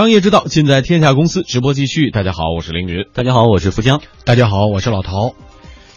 商业之道，尽在天下公司。直播继续，大家好，我是凌云。大家好，我是富江。大家好，我是老陶。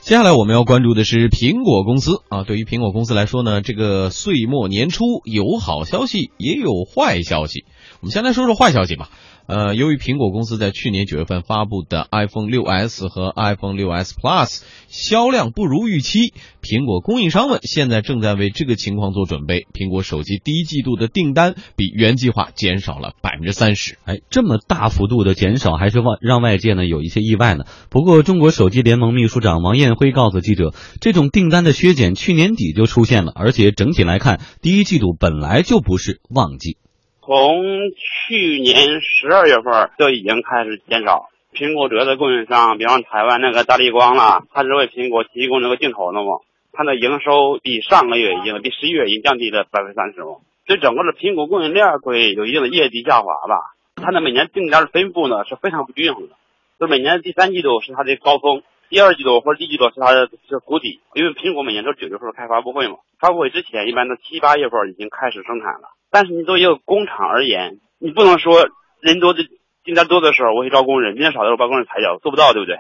接下来我们要关注的是苹果公司啊。对于苹果公司来说呢，这个岁末年初有好消息，也有坏消息。我们先来说说坏消息吧。呃，由于苹果公司在去年九月份发布的 iPhone 6s 和 iPhone 6s Plus 销量不如预期，苹果供应商们现在正在为这个情况做准备。苹果手机第一季度的订单比原计划减少了百分之三十。哎，这么大幅度的减少，还是外让外界呢有一些意外呢。不过，中国手机联盟秘书长王艳辉告诉记者，这种订单的削减去年底就出现了，而且整体来看，第一季度本来就不是旺季。从去年十二月份就已经开始减少。苹果主要的供应商，比方台湾那个大力光啦，它是为苹果提供这个镜头的嘛，它的营收比上个月已经比十一月已经降低了百分之三十嘛，对整个的苹果供应链会有一定的业绩下滑吧。它的每年订单的分布呢是非常不均衡的，就每年第三季度是它的高峰，第二季度或者第一季度是它的是谷底，因为苹果每年都九月份开发布会嘛，发布会之前一般都七八月份已经开始生产了。但是你作为一个工厂而言，你不能说人多的订单多的时候我去招工人，订单少的时候把工人裁掉，做不到，对不对？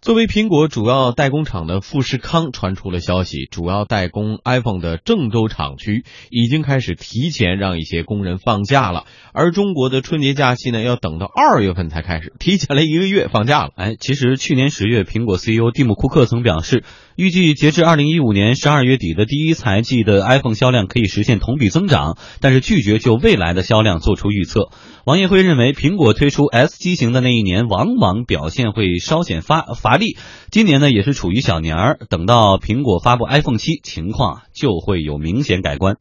作为苹果主要代工厂的富士康传出了消息，主要代工 iPhone 的郑州厂区已经开始提前让一些工人放假了，而中国的春节假期呢，要等到二月份才开始，提前了一个月放假了。哎，其实去年十月，苹果 CEO 蒂姆·库克曾表示，预计截至二零一五年十二月底的第一财季的 iPhone 销量可以实现同比增长，但是拒绝就未来的销量做出预测。王业辉认为，苹果推出 S 机型的那一年，往往表现会稍显发发乏力。今年呢，也是处于小年儿，等到苹果发布 iPhone 七，情况就会有明显改观。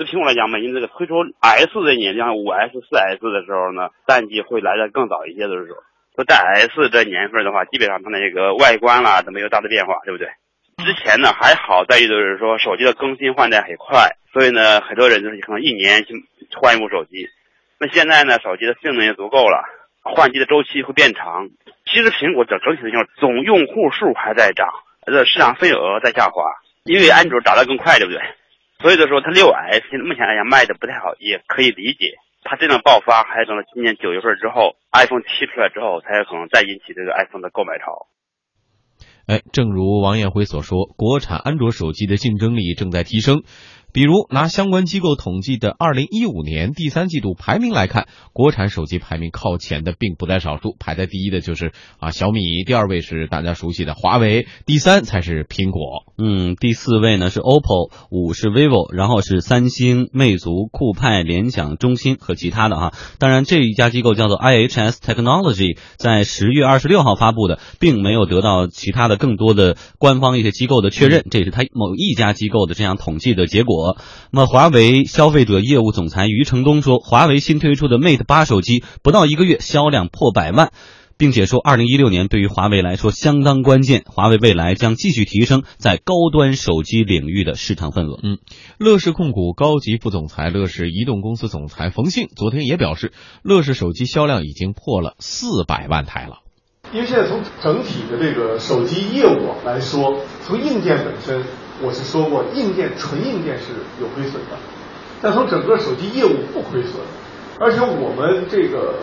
对苹果来讲嘛，因为这个推出 S 这年，像五 S、四 S 的时候呢，淡季会来的更早一些的时候。说在 S 这年份的话，基本上它那个外观啦都没有大的变化，对不对？之前呢还好在于就是说手机的更新换代很快，所以呢很多人就是可能一年就换一部手机。那现在呢，手机的性能也足够了，换机的周期会变长。其实苹果整整体的用总用户数还在涨，这市场份额在下滑，因为安卓涨得更快，对不对？所以说它六 S 现在目前来讲卖的不太好，也可以理解。它这种爆发还等到今年九月份之后，iPhone 七出来之后，才有可能再引起这个 iPhone 的购买潮。哎，正如王艳辉所说，国产安卓手机的竞争力正在提升。比如拿相关机构统计的二零一五年第三季度排名来看，国产手机排名靠前的并不在少数，排在第一的就是啊小米，第二位是大家熟悉的华为，第三才是苹果。嗯，第四位呢是 OPPO，五是 vivo，然后是三星、魅族、酷派、联想、中兴和其他的哈。当然，这一家机构叫做 IHS Technology，在十月二十六号发布的，并没有得到其他的更多的官方一些机构的确认，这也是他某一家机构的这样统计的结果。那么，华为消费者业务总裁余承东说，华为新推出的 Mate 八手机不到一个月销量破百万，并且说，二零一六年对于华为来说相当关键，华为未来将继续提升在高端手机领域的市场份额。嗯，乐视控股高级副总裁、乐视移动公司总裁冯信昨天也表示，乐视手机销量已经破了四百万台了。因为现在从整体的这个手机业务来说，从硬件本身。我是说过，硬件纯硬件是有亏损的，但从整个手机业务不亏损，而且我们这个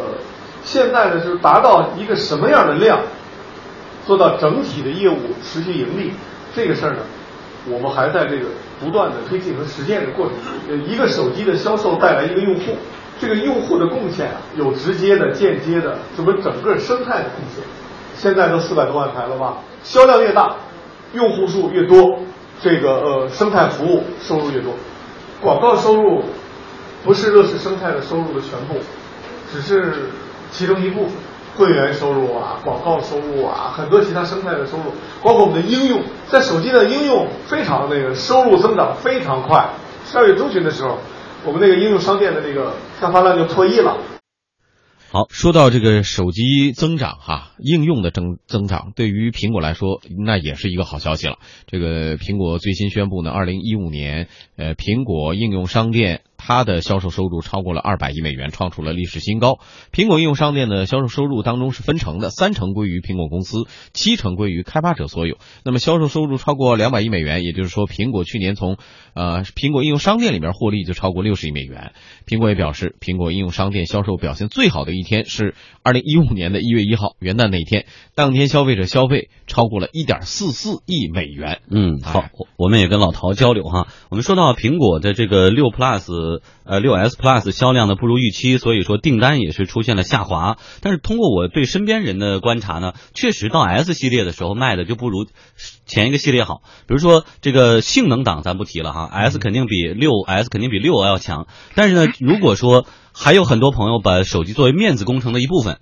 现在呢，是达到一个什么样的量，做到整体的业务持续盈利，这个事儿呢，我们还在这个不断的推进和实践的过程中。一个手机的销售带来一个用户，这个用户的贡献啊，有直接的、间接的，是不整个生态的贡献？现在都四百多万台了吧？销量越大，用户数越多。这个呃，生态服务收入越多，广告收入不是乐视生态的收入的全部，只是其中一部分。会员收入啊，广告收入啊，很多其他生态的收入，包括我们的应用，在手机的应用非常那个收入增长非常快。十二月中旬的时候，我们那个应用商店的那个开发量就破亿了。好，说到这个手机增长哈，应用的增增长，对于苹果来说，那也是一个好消息了。这个苹果最新宣布呢，二零一五年，呃，苹果应用商店它的销售收入超过了二百亿美元，创出了历史新高。苹果应用商店的销售收入当中是分成的，三成归于苹果公司，七成归于开发者所有。那么销售收入超过两百亿美元，也就是说，苹果去年从呃苹果应用商店里面获利就超过六十亿美元。苹果也表示，苹果应用商店销售表现最好的一天是二零一五年的一月一号元旦那一天，当天消费者消费超过了一点四四亿美元。嗯，好，我们也跟老陶交流哈。我们说到苹果的这个六 Plus，呃，六 S Plus 销量呢不如预期，所以说订单也是出现了下滑。但是通过我对身边人的观察呢，确实到 S 系列的时候卖的就不如前一个系列好。比如说这个性能档咱不提了哈，S 肯定比六 S 肯定比六要强。但是呢，如果说还有很多朋友把手机作为面子工程的一部分，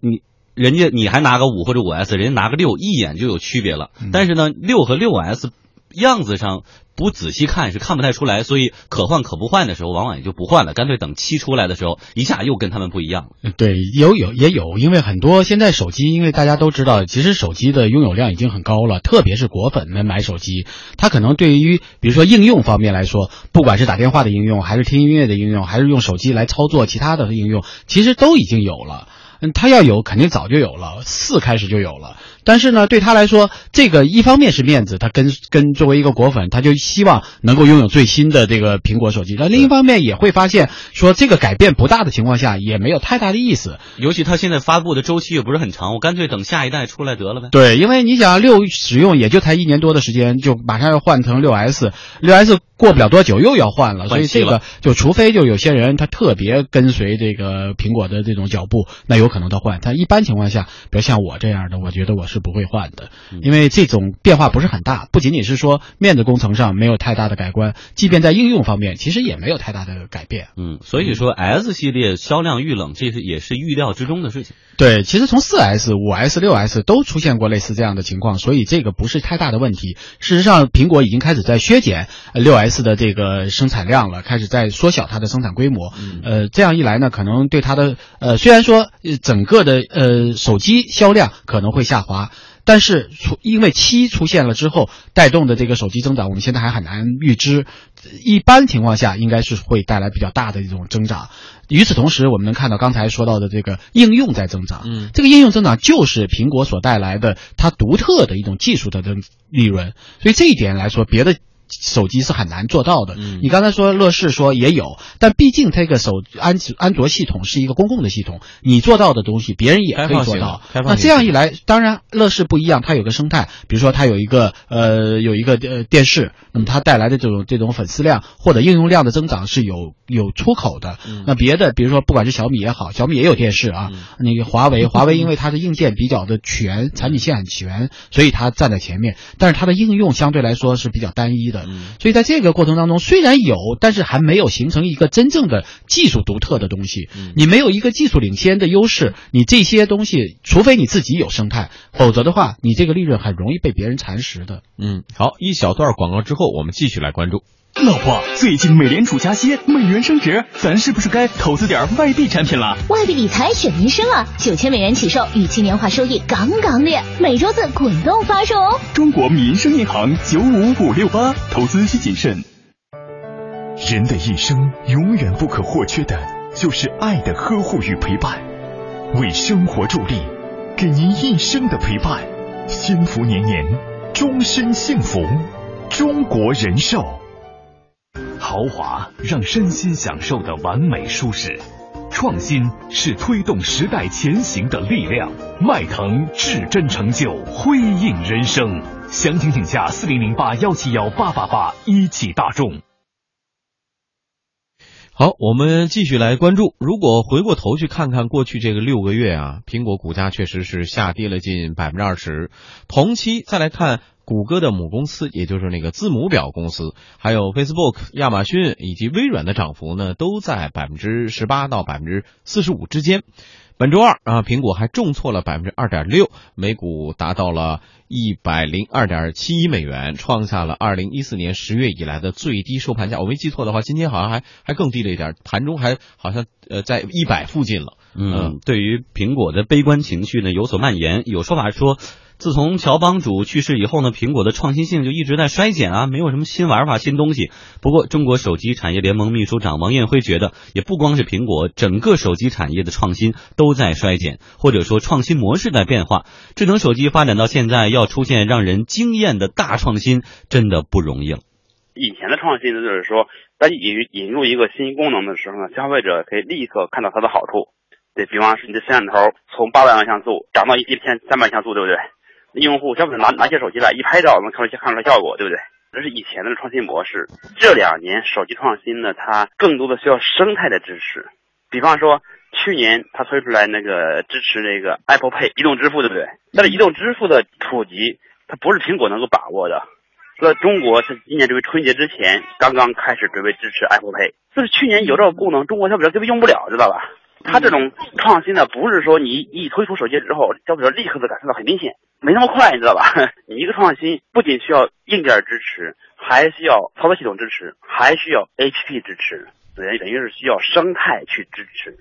你。人家你还拿个五或者五 S，人家拿个六，一眼就有区别了。但是呢，六和六 S 样子上不仔细看是看不太出来，所以可换可不换的时候，往往也就不换了，干脆等七出来的时候，一下又跟他们不一样了。对，有有也有，因为很多现在手机，因为大家都知道，其实手机的拥有量已经很高了，特别是果粉们买手机，他可能对于比如说应用方面来说，不管是打电话的应用，还是听音乐的应用，还是用手机来操作其他的应用，其实都已经有了。嗯，他要有，肯定早就有了，四开始就有了。但是呢，对他来说，这个一方面是面子，他跟跟作为一个果粉，他就希望能够拥有最新的这个苹果手机。那另一方面也会发现，说这个改变不大的情况下，也没有太大的意思。尤其他现在发布的周期也不是很长，我干脆等下一代出来得了呗。对，因为你想六使用也就才一年多的时间，就马上要换成六 S，六 S 过不了多久又要换了，所以这个就除非就有些人他特别跟随这个苹果的这种脚步，那有可能他换。他一般情况下，比如像我这样的，我觉得我是。是不会换的，因为这种变化不是很大，不仅仅是说面子工程上没有太大的改观，即便在应用方面，其实也没有太大的改变。嗯，所以说 S 系列销量遇冷，这是也是预料之中的事情。对，其实从四 S、五 S、六 S 都出现过类似这样的情况，所以这个不是太大的问题。事实上，苹果已经开始在削减六 S 的这个生产量了，开始在缩小它的生产规模。呃，这样一来呢，可能对它的呃，虽然说整个的呃手机销量可能会下滑。但是出因为七出现了之后带动的这个手机增长，我们现在还很难预知。一般情况下，应该是会带来比较大的一种增长。与此同时，我们能看到刚才说到的这个应用在增长。嗯，这个应用增长就是苹果所带来的它独特的一种技术的的利润。所以这一点来说，别的。手机是很难做到的。嗯你刚才说乐视说也有，但毕竟这个手安安卓系统是一个公共的系统，你做到的东西别人也可以做到。那这样一来，当然乐视不一样，它有个生态，比如说它有一个呃有一个呃电视，那么它带来的这种这种粉丝量或者应用量的增长是有有出口的。那别的比如说不管是小米也好，小米也有电视啊。那个华为，华为因为它的硬件比较的全，产品线很全，所以它站在前面，但是它的应用相对来说是比较单一的。所以在这个过程当中，虽然有，但是还没有形成一个真正的技术独特的东西。你没有一个技术领先的优势，你这些东西，除非你自己有生态，否则的话，你这个利润很容易被别人蚕食的。嗯，好，一小段广告之后，我们继续来关注。老婆，最近美联储加息，美元升值，咱是不是该投资点外币产品了？外币理财选民生啊，九千美元起售，预期年化收益杠杠的，每周四滚动发售哦。中国民生银行九五五六八，投资需谨慎。人的一生永远不可或缺的就是爱的呵护与陪伴，为生活助力，给您一生的陪伴，幸福年年，终身幸福。中国人寿。豪华让身心享受的完美舒适，创新是推动时代前行的力量。迈腾至臻成就，辉映人生。详情请下四零零八幺七幺八八八一汽大众。好，我们继续来关注。如果回过头去看看过去这个六个月啊，苹果股价确实是下跌了近百分之二十。同期再来看。谷歌的母公司，也就是那个字母表公司，还有 Facebook、亚马逊以及微软的涨幅呢，都在百分之十八到百分之四十五之间。本周二啊，苹果还重挫了百分之二点六，每股达到了一百零二点七一美元，创下了二零一四年十月以来的最低收盘价。我没记错的话，今天好像还还更低了一点，盘中还好像呃在一百附近了。嗯，对于苹果的悲观情绪呢有所蔓延，有说法说。自从乔帮主去世以后呢，苹果的创新性就一直在衰减啊，没有什么新玩法、新东西。不过，中国手机产业联盟秘书长王艳辉觉得，也不光是苹果，整个手机产业的创新都在衰减，或者说创新模式在变化。智能手机发展到现在，要出现让人惊艳的大创新，真的不容易了。以前的创新呢，就是说，当引引入一个新功能的时候呢，消费者可以立刻看到它的好处。对比方说，你的摄像头从八百万像素涨到一一千三百像素，对不对？用户消费者拿拿起手机来一拍照，能看出看出来效果，对不对？这是以前的创新模式。这两年手机创新呢，它更多的需要生态的支持。比方说，去年它推出来那个支持那个 Apple Pay 移动支付，对不对？但是移动支付的普及，它不是苹果能够把握的。在中国是今年这个春节之前刚刚开始准备支持 Apple Pay，就是去年有这个功能，中国消费者根本用不了，知道吧？它这种创新呢，不是说你一推出手机之后，消费者立刻就感受到很明显，没那么快，你知道吧？你一个创新不仅需要硬件支持，还需要操作系统支持，还需要 APP 支持，等于等于是需要生态去支持。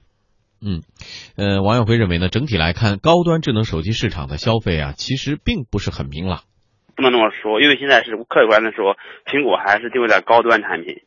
嗯，呃，王耀辉认为呢，整体来看，高端智能手机市场的消费啊，其实并不是很明朗。不能那么说，因为现在是客观的说，苹果还是定位在高端产品，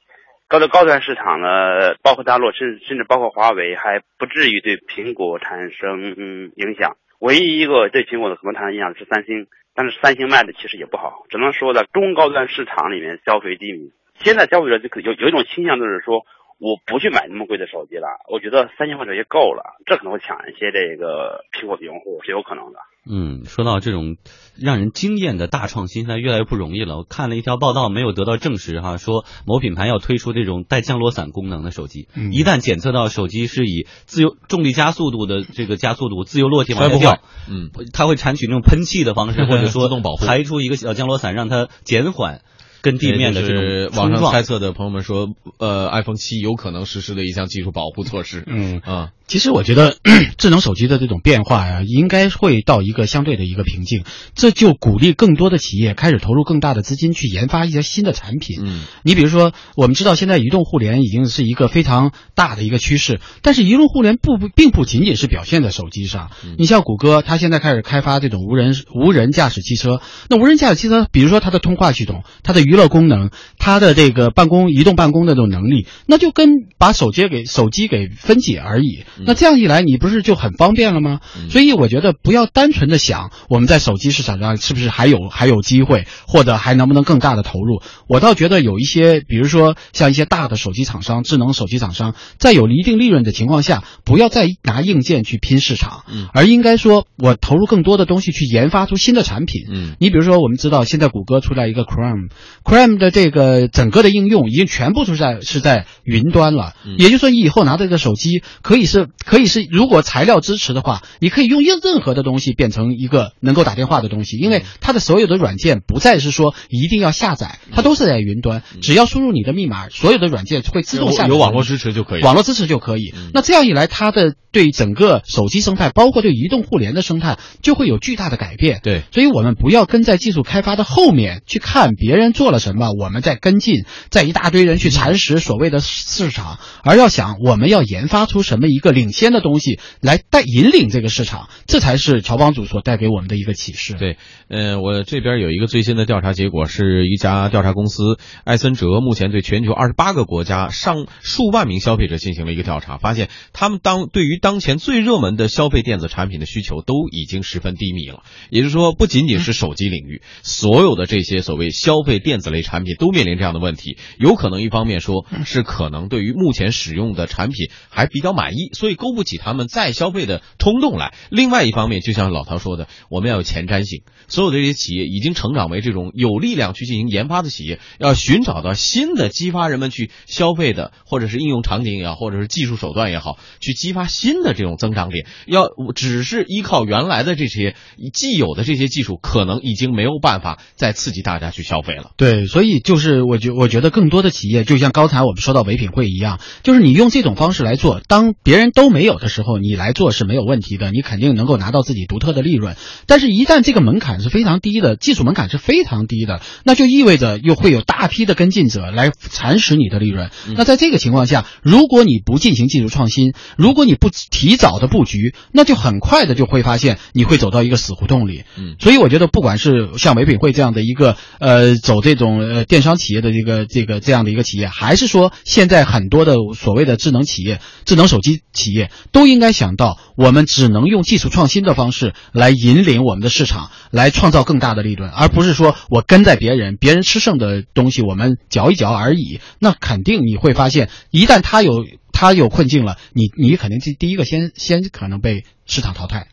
高的高端市场呢，包括大陆，甚甚至包括华为，还不至于对苹果产生嗯影响。唯一一个对苹果的可能产生影响是三星，但是三星卖的其实也不好，只能说在中高端市场里面消费低迷。现在消费者就可有有一种倾向，就是说。我不去买那么贵的手机了，我觉得三千块手机够了，这可能会抢一些这个苹果的用户，是有可能的。嗯，说到这种让人惊艳的大创新，现在越来越不容易了。我看了一条报道，没有得到证实哈，说某品牌要推出这种带降落伞功能的手机，一旦检测到手机是以自由重力加速度的这个加速度自由落体往下掉，嗯，它会采取那种喷气的方式，或者说自动保护，排出一个小降落伞，让它减缓。跟地面的这种网上猜测的朋友们说，呃，iPhone 七有可能实施的一项技术保护措施。嗯。啊，其实我觉得 智能手机的这种变化呀，应该会到一个相对的一个瓶颈，这就鼓励更多的企业开始投入更大的资金去研发一些新的产品。嗯，你比如说，我们知道现在移动互联已经是一个非常大的一个趋势，但是移动互联不不并不仅仅是表现在手机上。你像谷歌，它现在开始开发这种无人无人驾驶汽车，那无人驾驶汽车，比如说它的通话系统，它的娱娱乐功能，它的这个办公、移动办公的这种能力，那就跟把手机给手机给分解而已。那这样一来，你不是就很方便了吗？所以我觉得不要单纯的想我们在手机市场上是不是还有还有机会，或者还能不能更大的投入。我倒觉得有一些，比如说像一些大的手机厂商、智能手机厂商，在有一定利润的情况下，不要再拿硬件去拼市场，而应该说我投入更多的东西去研发出新的产品。嗯，你比如说，我们知道现在谷歌出来一个 Chrome。Chrome 的这个整个的应用已经全部是在是在云端了，也就是说，你以后拿这个手机可以是可以是，如果材料支持的话，你可以用任任何的东西变成一个能够打电话的东西，因为它的所有的软件不再是说一定要下载，它都是在云端，只要输入你的密码，所有的软件会自动下载，有网络支持就可以，网络支持就可以。那这样一来，它的对整个手机生态，包括对移动互联的生态，就会有巨大的改变。对，所以我们不要跟在技术开发的后面去看别人做了。什么？我们在跟进，在一大堆人去蚕食所谓的市场，而要想我们要研发出什么一个领先的东西来带引领这个市场，这才是乔帮主所带给我们的一个启示。对，嗯，我这边有一个最新的调查结果，是一家调查公司艾森哲目前对全球二十八个国家上数万名消费者进行了一个调查，发现他们当对于当前最热门的消费电子产品的需求都已经十分低迷了。也就是说，不仅仅是手机领域，所有的这些所谓消费电子。类产品都面临这样的问题，有可能一方面说是可能对于目前使用的产品还比较满意，所以所以勾不起他们再消费的冲动来；另外一方面，就像老陶说的，我们要有前瞻性，所有这些企业已经成长为这种有力量去进行研发的企业，要寻找到新的激发人们去消费的，或者是应用场景也好，或者是技术手段也好，去激发新的这种增长点。要只是依靠原来的这些既有的这些技术，可能已经没有办法再刺激大家去消费了。对。所以就是我觉我觉得更多的企业就像刚才我们说到唯品会一样，就是你用这种方式来做，当别人都没有的时候，你来做是没有问题的，你肯定能够拿到自己独特的利润。但是，一旦这个门槛是非常低的，技术门槛是非常低的，那就意味着又会有大批的跟进者来蚕食你的利润。那在这个情况下，如果你不进行技术创新，如果你不提早的布局，那就很快的就会发现你会走到一个死胡同里。嗯，所以我觉得，不管是像唯品会这样的一个呃走这种呃电商企业的这个这个这样的一个企业，还是说现在很多的所谓的智能企业、智能手机企企业，都应该想到，我们只能用技术创新的方式来引领我们的市场，来创造更大的利润，而不是说我跟在别人，别人吃剩的东西我们嚼一嚼而已。那肯定你会发现，一旦他有他有困境了，你你肯定第第一个先先可能被市场淘汰。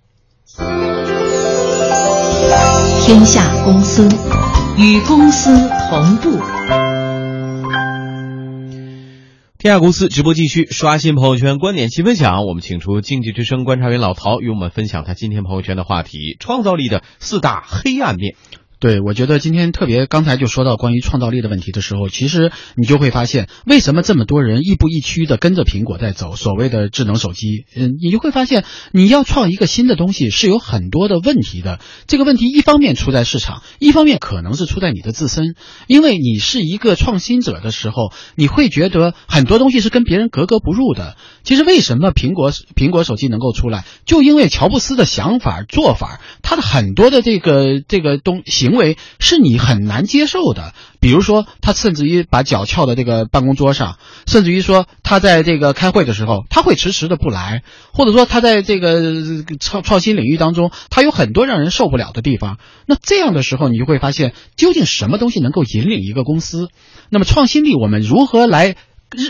天下公司，与公司同步。天下公司直播继续，刷新朋友圈观点齐分享。我们请出经济之声观察员老陶，与我们分享他今天朋友圈的话题：创造力的四大黑暗面。对，我觉得今天特别，刚才就说到关于创造力的问题的时候，其实你就会发现，为什么这么多人亦步亦趋的跟着苹果在走，所谓的智能手机，嗯，你就会发现，你要创一个新的东西是有很多的问题的。这个问题一方面出在市场，一方面可能是出在你的自身，因为你是一个创新者的时候，你会觉得很多东西是跟别人格格不入的。其实为什么苹果苹果手机能够出来，就因为乔布斯的想法做法，他的很多的这个这个东行。因为是你很难接受的，比如说他甚至于把脚翘在这个办公桌上，甚至于说他在这个开会的时候他会迟迟的不来，或者说他在这个创创新领域当中，他有很多让人受不了的地方。那这样的时候，你就会发现究竟什么东西能够引领一个公司？那么创新力我们如何来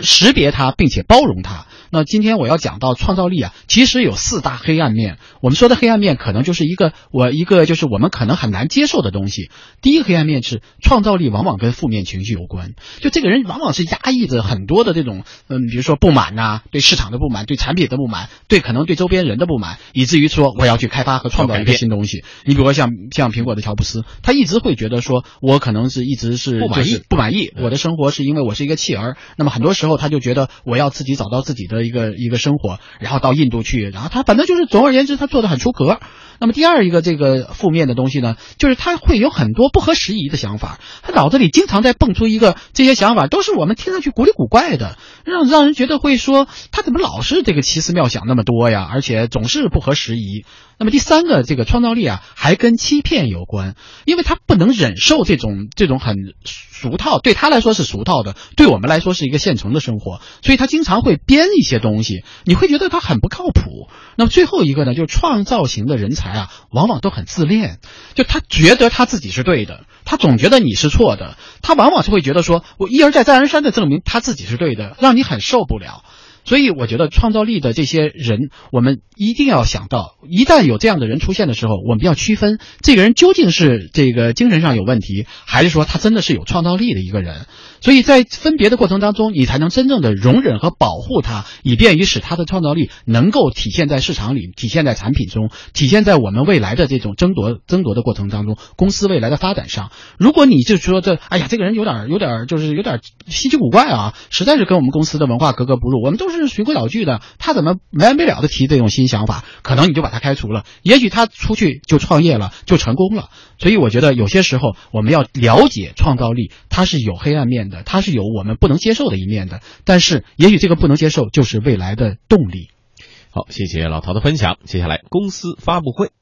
识别它，并且包容它？那今天我要讲到创造力啊，其实有四大黑暗面。我们说的黑暗面，可能就是一个我一个就是我们可能很难接受的东西。第一个黑暗面是创造力往往跟负面情绪有关，就这个人往往是压抑着很多的这种嗯，比如说不满呐，对市场的不满，对产品的不满，对可能对周边人的不满，以至于说我要去开发和创造一个新东西。你比如说像像苹果的乔布斯，他一直会觉得说，我可能是一直是不满意，不满意，我的生活是因为我是一个弃儿。那么很多时候他就觉得我要自己找到自己的。一个一个生活，然后到印度去，然后他反正就是总而言之，他做的很出格。那么第二一个这个负面的东西呢，就是他会有很多不合时宜的想法，他脑子里经常在蹦出一个这些想法，都是我们听上去古里古怪的，让让人觉得会说他怎么老是这个奇思妙想那么多呀，而且总是不合时宜。那么第三个这个创造力啊，还跟欺骗有关，因为他不能忍受这种这种很俗套，对他来说是俗套的，对我们来说是一个现成的生活，所以他经常会编一些东西，你会觉得他很不靠谱。那么最后一个呢，就是创造型的人才啊，往往都很自恋，就他觉得他自己是对的，他总觉得你是错的，他往往是会觉得说我一而再再而三的证明他自己是对的，让你很受不了。所以我觉得创造力的这些人，我们一定要想到，一旦有这样的人出现的时候，我们要区分这个人究竟是这个精神上有问题，还是说他真的是有创造力的一个人。所以在分别的过程当中，你才能真正的容忍和保护他，以便于使他的创造力能够体现在市场里，体现在产品中，体现在我们未来的这种争夺争夺的过程当中，公司未来的发展上。如果你就说这，哎呀，这个人有点有点就是有点稀奇古怪啊，实在是跟我们公司的文化格格不入，我们都是是循规蹈矩的，他怎么没完没了的提这种新想法？可能你就把他开除了，也许他出去就创业了，就成功了。所以我觉得有些时候我们要了解创造力，它是有黑暗面的。它是有我们不能接受的一面的，但是也许这个不能接受就是未来的动力。好，谢谢老陶的分享。接下来公司发布会。